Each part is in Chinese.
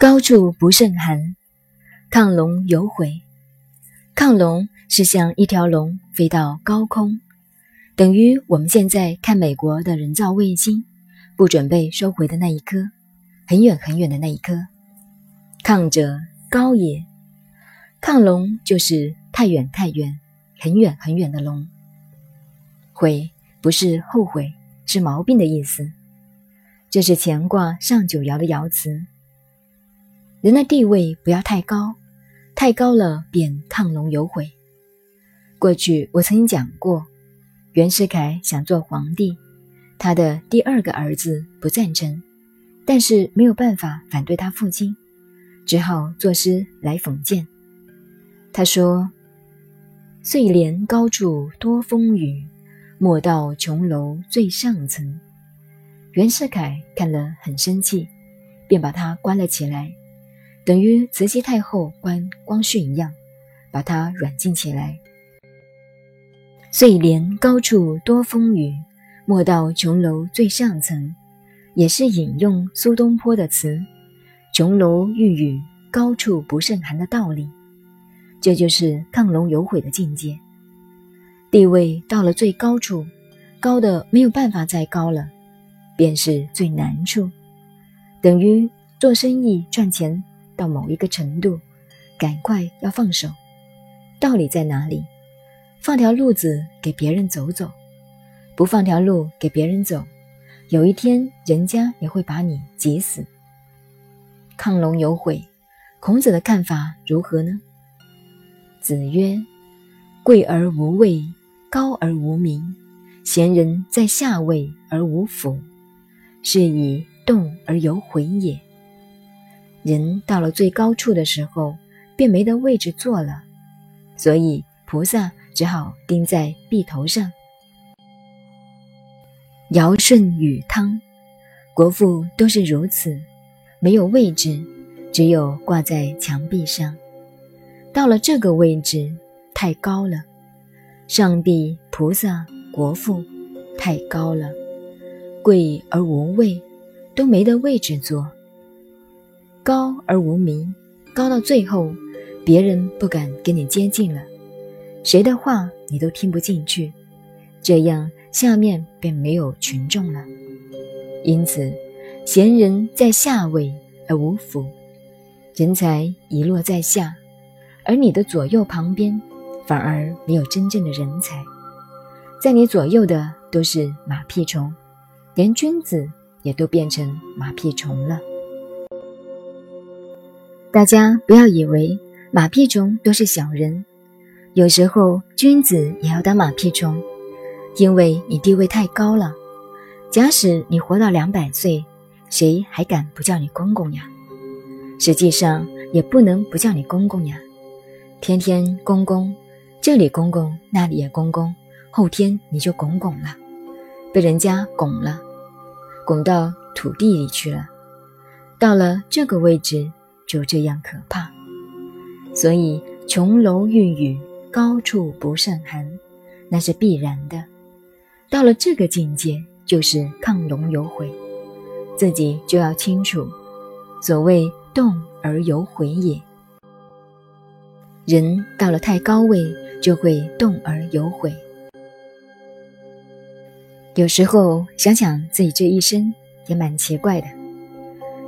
高处不胜寒，亢龙有悔。亢龙是像一条龙飞到高空，等于我们现在看美国的人造卫星，不准备收回的那一颗，很远很远的那一颗。亢者高也，亢龙就是太远太远、很远很远的龙。悔不是后悔，是毛病的意思。这是乾卦上九爻的爻辞。人的地位不要太高，太高了便亢龙有悔。过去我曾经讲过，袁世凯想做皇帝，他的第二个儿子不赞成，但是没有办法反对他父亲，只好作诗来讽谏。他说：“岁廉高处多风雨，莫到琼楼最上层。”袁世凯看了很生气，便把他关了起来。等于慈禧太后关光绪一样，把他软禁起来。岁廉高处多风雨，莫到琼楼最上层，也是引用苏东坡的词“琼楼玉宇，高处不胜寒”的道理。这就是亢龙有悔的境界。地位到了最高处，高的没有办法再高了，便是最难处。等于做生意赚钱。到某一个程度，赶快要放手。道理在哪里？放条路子给别人走走，不放条路给别人走，有一天人家也会把你挤死。亢龙有悔，孔子的看法如何呢？子曰：“贵而无位，高而无名，贤人在下位而无辅，是以动而有悔也。”人到了最高处的时候，便没得位置坐了，所以菩萨只好钉在壁头上。尧舜禹汤，国父都是如此，没有位置，只有挂在墙壁上。到了这个位置太高了，上帝、菩萨、国父太高了，贵而无位，都没得位置坐。高而无名，高到最后，别人不敢跟你接近了，谁的话你都听不进去，这样下面便没有群众了。因此，贤人在下位而无辅，人才遗落在下，而你的左右旁边反而没有真正的人才，在你左右的都是马屁虫，连君子也都变成马屁虫了。大家不要以为马屁虫都是小人，有时候君子也要当马屁虫，因为你地位太高了。假使你活到两百岁，谁还敢不叫你公公呀？实际上也不能不叫你公公呀，天天公公，这里公公，那里也公公，后天你就拱拱了，被人家拱了，拱到土地里去了。到了这个位置。就这样可怕，所以琼楼玉宇，高处不胜寒，那是必然的。到了这个境界，就是亢龙有悔，自己就要清楚，所谓动而有悔也。人到了太高位，就会动而有悔。有时候想想自己这一生，也蛮奇怪的。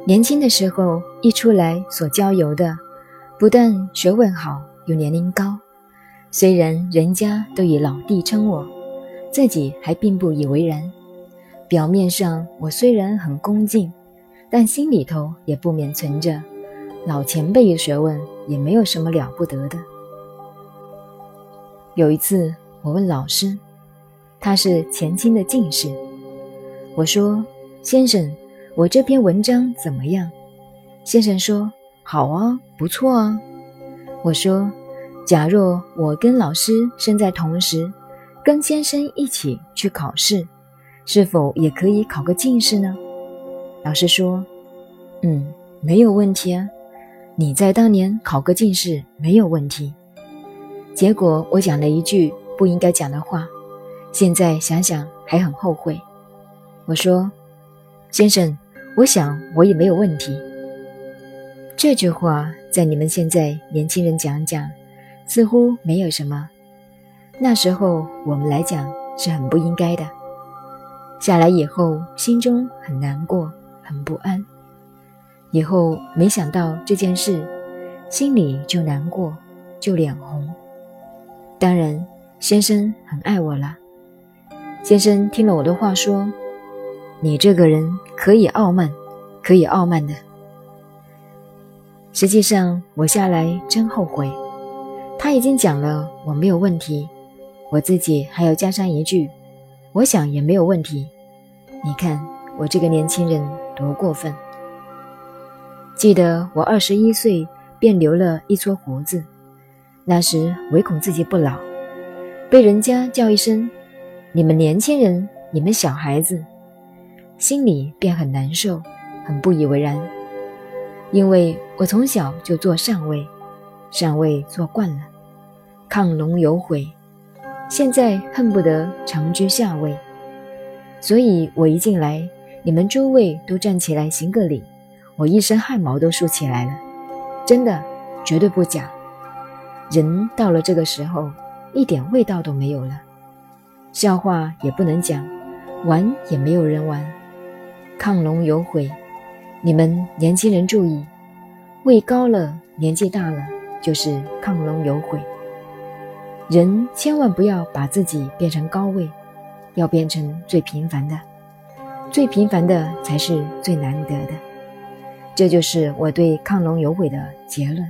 年轻的时候一出来所交游的，不但学问好，又年龄高。虽然人家都以老弟称我，自己还并不以为然。表面上我虽然很恭敬，但心里头也不免存着老前辈的学问，也没有什么了不得的。有一次我问老师，他是前清的进士，我说：“先生。”我这篇文章怎么样？先生说：“好啊，不错啊。”我说：“假若我跟老师生在同时，跟先生一起去考试，是否也可以考个进士呢？”老师说：“嗯，没有问题啊。你在当年考个进士没有问题。”结果我讲了一句不应该讲的话，现在想想还很后悔。我说：“先生。”我想我也没有问题。这句话在你们现在年轻人讲讲，似乎没有什么。那时候我们来讲是很不应该的。下来以后，心中很难过，很不安。以后没想到这件事，心里就难过，就脸红。当然，先生很爱我了。先生听了我的话，说：“你这个人可以傲慢，可以傲慢的。”实际上，我下来真后悔。他已经讲了，我没有问题，我自己还要加上一句：“我想也没有问题。”你看我这个年轻人多过分。记得我二十一岁便留了一撮胡子，那时唯恐自己不老，被人家叫一声“你们年轻人，你们小孩子”，心里便很难受，很不以为然。因为我从小就做上位，上位做惯了，亢龙有悔，现在恨不得长居下位，所以我一进来，你们诸位都站起来行个礼。我一身汗毛都竖起来了，真的，绝对不假。人到了这个时候，一点味道都没有了，笑话也不能讲，玩也没有人玩。亢龙有悔，你们年轻人注意，位高了，年纪大了，就是亢龙有悔。人千万不要把自己变成高位，要变成最平凡的，最平凡的才是最难得的。这就是我对亢龙有悔的结论。